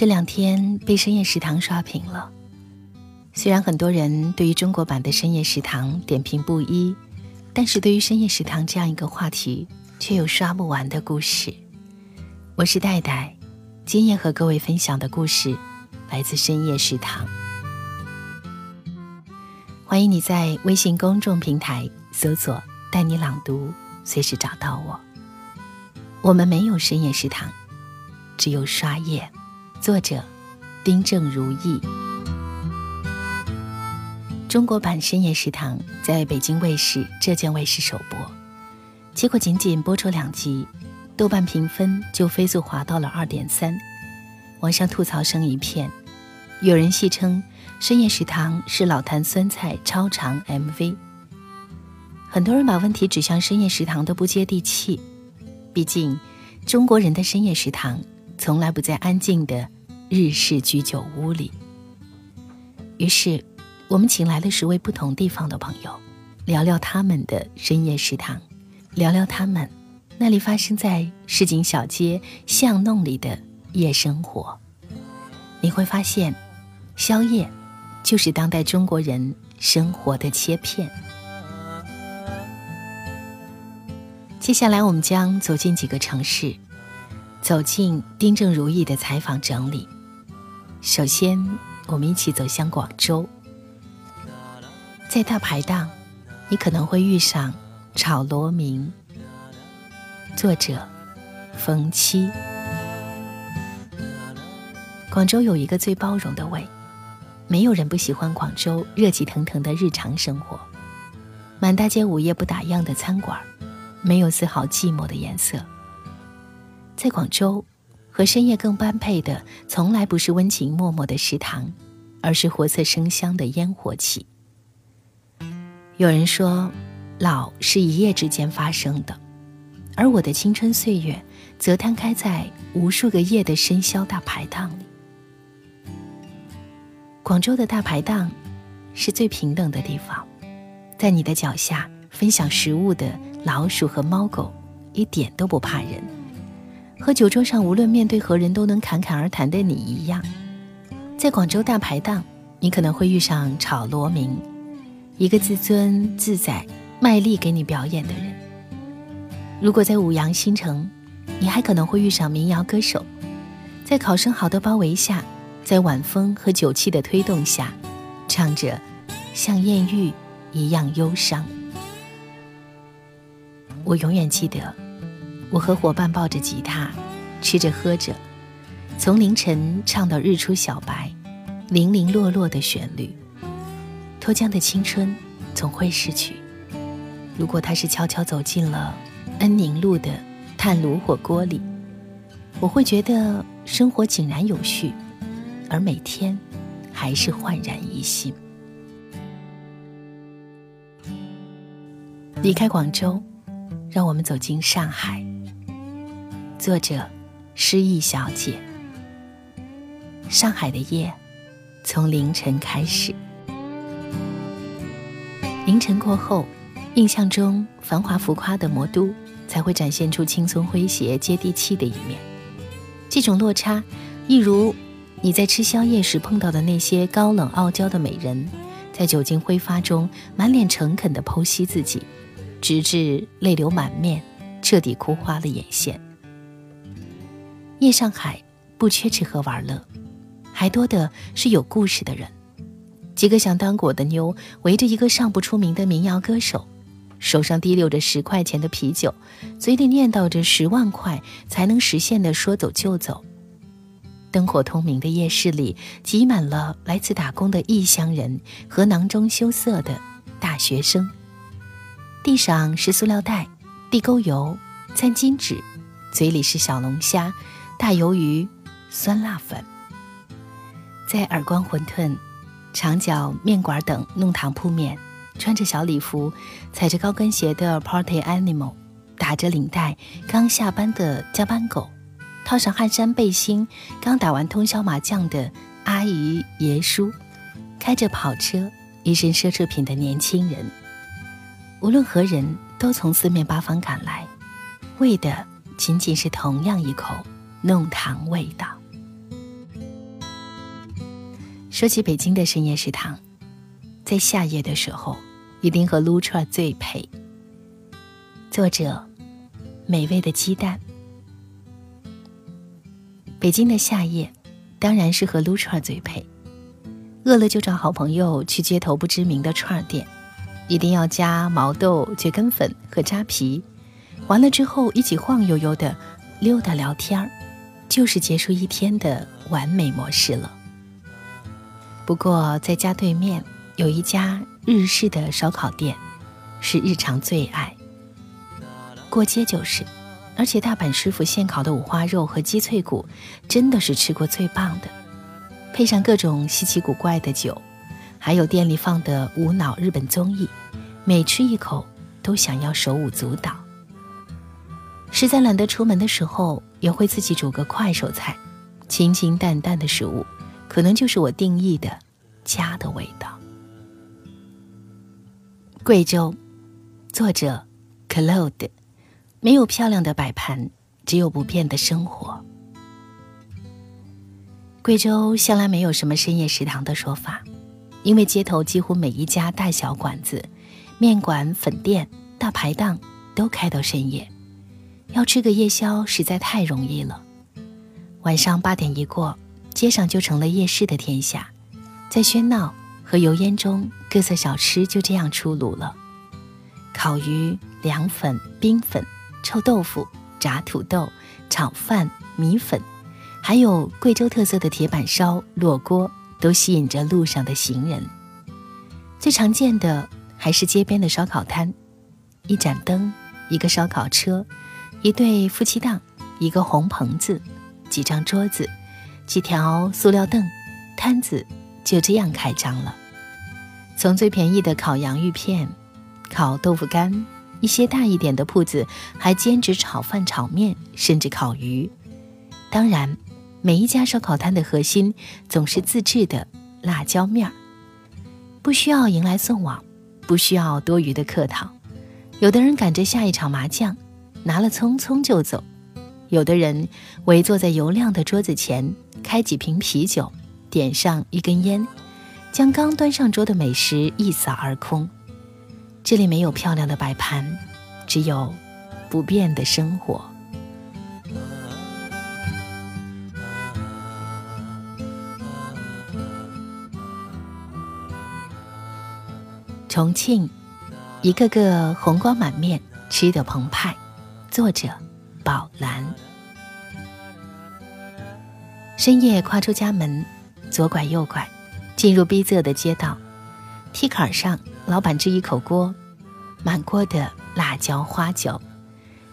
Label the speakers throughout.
Speaker 1: 这两天被深夜食堂刷屏了。虽然很多人对于中国版的深夜食堂点评不一，但是对于深夜食堂这样一个话题，却有刷不完的故事。我是戴戴，今夜和各位分享的故事来自深夜食堂。欢迎你在微信公众平台搜索“带你朗读”，随时找到我。我们没有深夜食堂，只有刷夜。作者：丁正如意。中国版《深夜食堂》在北京卫视、浙江卫视首播，结果仅仅播出两集，豆瓣评分就飞速滑到了二点三，网上吐槽声一片。有人戏称《深夜食堂》是老坛酸菜超长 MV。很多人把问题指向《深夜食堂》的不接地气，毕竟中国人的深夜食堂。从来不在安静的日式居酒屋里。于是，我们请来了十位不同地方的朋友，聊聊他们的深夜食堂，聊聊他们那里发生在市井小街巷弄里的夜生活。你会发现，宵夜就是当代中国人生活的切片。接下来，我们将走进几个城市。走进丁正如意的采访整理。首先，我们一起走向广州。在大排档，你可能会遇上炒螺明。作者：冯七。广州有一个最包容的胃，没有人不喜欢广州热气腾腾的日常生活。满大街午夜不打烊的餐馆，没有丝毫寂寞的颜色。在广州，和深夜更般配的，从来不是温情脉脉的食堂，而是活色生香的烟火气。有人说，老是一夜之间发生的，而我的青春岁月，则摊开在无数个夜的深宵大排档里。广州的大排档，是最平等的地方，在你的脚下分享食物的老鼠和猫狗，一点都不怕人。和酒桌上无论面对何人都能侃侃而谈的你一样，在广州大排档，你可能会遇上炒螺明，一个自尊自在、卖力给你表演的人；如果在五羊新城，你还可能会遇上民谣歌手，在考生好的包围下，在晚风和酒气的推动下，唱着像艳遇一样忧伤。我永远记得。我和伙伴抱着吉他，吃着喝着，从凌晨唱到日出小白，零零落落的旋律。脱缰的青春总会逝去，如果他是悄悄走进了恩宁路的炭炉火锅里，我会觉得生活井然有序，而每天还是焕然一新。离开广州，让我们走进上海。作者：诗意小姐。上海的夜，从凌晨开始。凌晨过后，印象中繁华浮夸的魔都，才会展现出轻松诙谐、接地气的一面。这种落差，一如你在吃宵夜时碰到的那些高冷傲娇的美人，在酒精挥发中满脸诚恳地剖析自己，直至泪流满面，彻底哭花了眼线。夜上海不缺吃喝玩乐，还多的是有故事的人。几个想当果的妞围着一个尚不出名的民谣歌手，手上提溜着十块钱的啤酒，嘴里念叨着十万块才能实现的说走就走。灯火通明的夜市里挤满了来自打工的异乡人和囊中羞涩的大学生。地上是塑料袋、地沟油、餐巾纸，嘴里是小龙虾。大鱿鱼、酸辣粉，在耳光馄饨、长角面馆等弄堂铺面，穿着小礼服、踩着高跟鞋的 Party Animal，打着领带刚下班的加班狗，套上汗衫背心刚打完通宵麻将的阿姨爷叔，开着跑车、一身奢侈品的年轻人，无论何人都从四面八方赶来，为的仅仅是同样一口。弄堂味道。说起北京的深夜食堂，在夏夜的时候，一定和撸串最配。作者：美味的鸡蛋。北京的夏夜，当然是和撸串最配。饿了就找好朋友去街头不知名的串店，一定要加毛豆、蕨根粉和扎皮。完了之后，一起晃悠悠的溜达聊天儿，就是结束一天的完美模式了。不过，在家对面有一家日式的烧烤店，是日常最爱。过街就是，而且大阪师傅现烤的五花肉和鸡脆骨，真的是吃过最棒的。配上各种稀奇古怪的酒，还有店里放的无脑日本综艺，每吃一口都想要手舞足蹈。实在懒得出门的时候，也会自己煮个快手菜，清清淡淡的食物。可能就是我定义的家的味道。贵州，作者 Claude，没有漂亮的摆盘，只有不变的生活。贵州向来没有什么深夜食堂的说法，因为街头几乎每一家大小馆子、面馆、粉店、大排档都开到深夜，要吃个夜宵实在太容易了。晚上八点一过。街上就成了夜市的天下，在喧闹和油烟中，各色小吃就这样出炉了：烤鱼、凉粉、冰粉、臭豆腐、炸土豆、炒饭、米粉，还有贵州特色的铁板烧、烙锅，都吸引着路上的行人。最常见的还是街边的烧烤摊，一盏灯，一个烧烤车，一对夫妻档，一个红棚子，几张桌子。几条塑料凳，摊子就这样开张了。从最便宜的烤洋芋片、烤豆腐干，一些大一点的铺子还兼职炒饭、炒面，甚至烤鱼。当然，每一家烧烤摊的核心总是自制的辣椒面儿，不需要迎来送往，不需要多余的客套。有的人赶着下一场麻将，拿了匆匆就走；有的人围坐在油亮的桌子前。开几瓶啤酒，点上一根烟，将刚端上桌的美食一扫而空。这里没有漂亮的摆盘，只有不变的生活。重庆，一个个红光满面，吃得澎湃。作者：宝兰。深夜跨出家门，左拐右拐，进入逼仄的街道。梯坎上，老板支一口锅，满锅的辣椒花椒，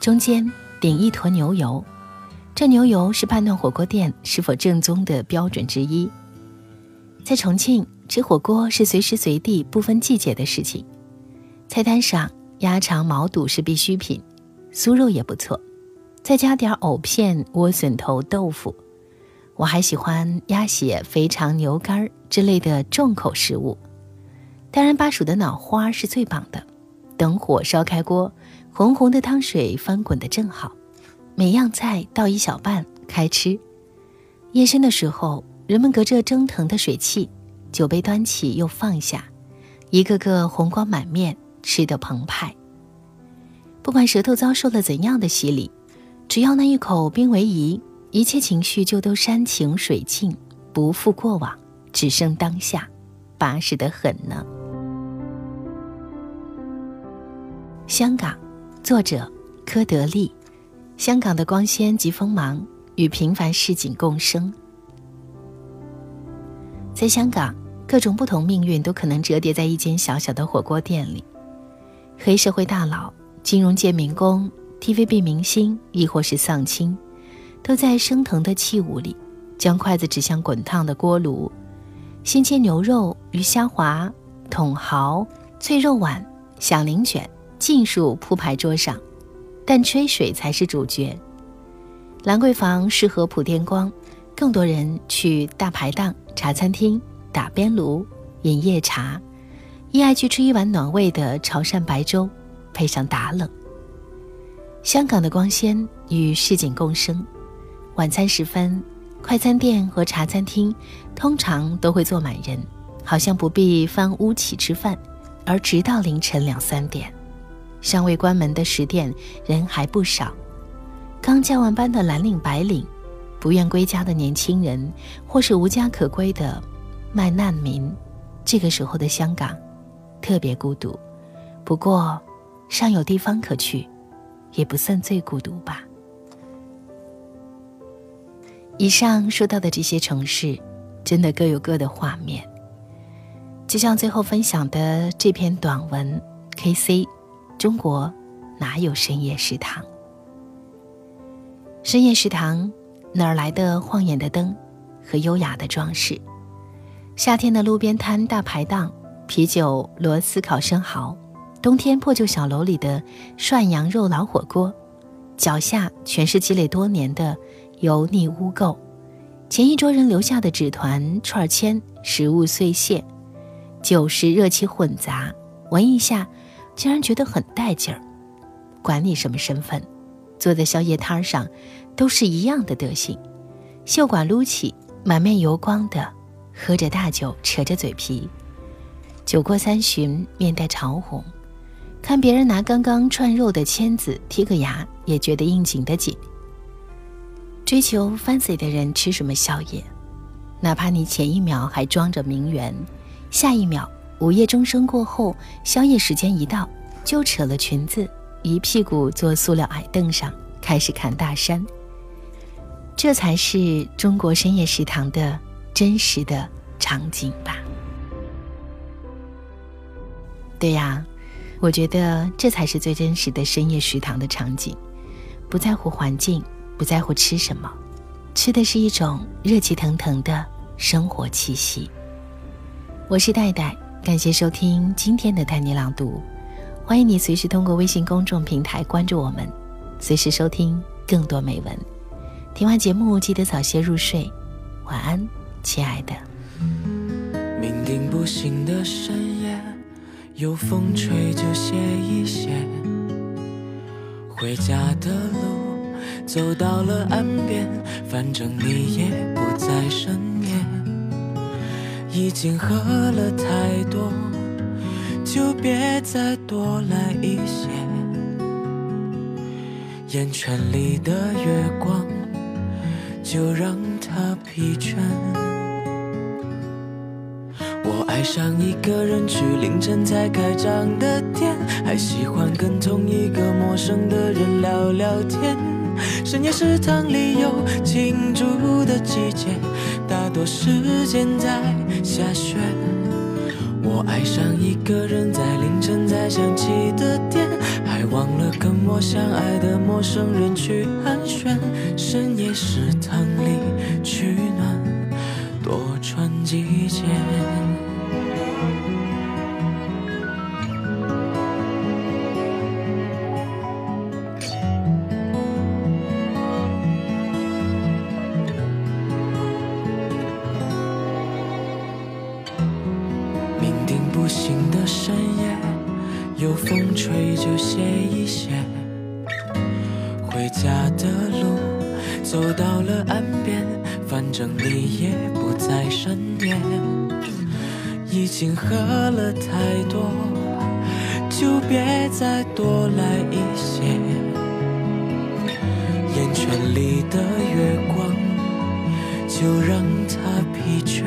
Speaker 1: 中间顶一坨牛油。这牛油是判断火锅店是否正宗的标准之一。在重庆吃火锅是随时随地、不分季节的事情。菜单上，鸭肠、毛肚是必需品，酥肉也不错，再加点藕片、莴笋头、豆腐。我还喜欢鸭血、肥肠、牛肝之类的重口食物，当然巴蜀的脑花是最棒的。等火烧开锅，红红的汤水翻滚的正好，每样菜倒一小半，开吃。夜深的时候，人们隔着蒸腾的水汽，酒杯端起又放下，一个个红光满面，吃得澎湃。不管舌头遭受了怎样的洗礼，只要那一口冰为宜。一切情绪就都山清水净，不复过往，只剩当下，巴适的很呢。香港，作者柯德利。香港的光鲜及锋芒与平凡市井共生。在香港，各种不同命运都可能折叠在一间小小的火锅店里。黑社会大佬、金融界民工、TVB 明星，亦或是丧亲。都在升腾的器物里，将筷子指向滚烫的锅炉，新切牛肉、鱼虾滑、筒蚝、脆肉碗、响铃卷尽数铺排桌上，但吹水才是主角。兰桂坊适合普天光，更多人去大排档、茶餐厅打边炉、饮夜茶，亦爱去吃一碗暖胃的潮汕白粥，配上打冷。香港的光鲜与市井共生。晚餐时分，快餐店和茶餐厅通常都会坐满人，好像不必翻屋企吃饭，而直到凌晨两三点，尚未关门的食店人还不少。刚加完班的蓝领白领，不愿归家的年轻人，或是无家可归的卖难民，这个时候的香港特别孤独。不过，尚有地方可去，也不算最孤独吧。以上说到的这些城市，真的各有各的画面。就像最后分享的这篇短文，K.C. 中国哪有深夜食堂？深夜食堂哪儿来的晃眼的灯和优雅的装饰？夏天的路边摊大排档，啤酒、螺丝烤生蚝；冬天破旧小楼里的涮羊肉老火锅，脚下全是积累多年的。油腻污垢，前一桌人留下的纸团、串签、食物碎屑，酒食热气混杂，闻一下，竟然觉得很带劲儿。管你什么身份，坐在宵夜摊上，都是一样的德行。袖管撸起，满面油光的，喝着大酒，扯着嘴皮。酒过三巡，面带潮红，看别人拿刚刚串肉的签子剔个牙，也觉得应景的紧。追求 fancy 的人吃什么宵夜？哪怕你前一秒还装着名媛，下一秒午夜钟声过后，宵夜时间一到，就扯了裙子，一屁股坐塑料矮凳上，开始侃大山。这才是中国深夜食堂的真实的场景吧？对呀，我觉得这才是最真实的深夜食堂的场景，不在乎环境。不在乎吃什么，吃的是一种热气腾腾的生活气息。我是戴戴，感谢收听今天的带你朗读，欢迎你随时通过微信公众平台关注我们，随时收听更多美文。听完节目记得早些入睡，晚安，亲爱的。
Speaker 2: 酩酊不醒的深夜，有风吹就歇一歇，回家的路。走到了岸边，反正你也不在身边。已经喝了太多，就别再多来一些。眼圈里的月光，就让它疲倦。爱上一个人去凌晨才开张的店，还喜欢跟同一个陌生的人聊聊天。深夜食堂里有庆祝的季节，大多时间在下雪。我爱上一个人在凌晨才想起的店，还忘了跟我相爱的陌生人去寒暄。深夜食堂里取暖，多穿几件。家的路走到了岸边，反正你也不在身边。已经喝了太多，就别再多来一些。眼圈里的月光，就让它疲倦。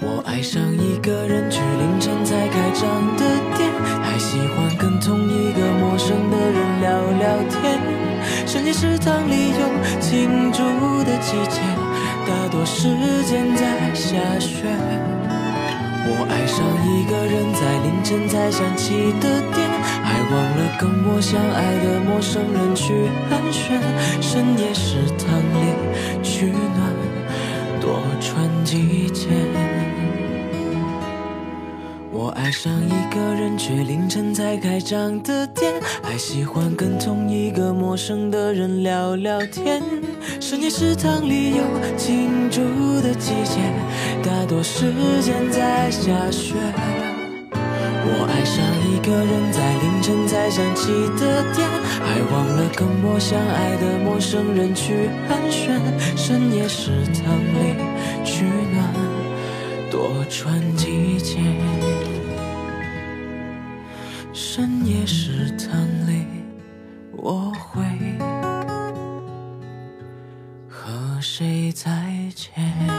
Speaker 2: 我爱上一个人去凌晨才开张的食堂里有庆祝的季节，大多时间在下雪。我爱上一个人在凌晨才想起的店，还忘了跟我相爱的陌生人去寒暄。深夜食堂里取暖，多穿几件。我爱上一个人却凌晨才开张的店还喜欢跟同一个陌生的人聊聊天深夜食堂里有庆祝的季节大多时间在下雪我爱上一个人在凌晨才想起的点还忘了跟我相爱的陌生人去寒暄深夜食堂里取暖多穿几件深夜食堂里我会和谁再见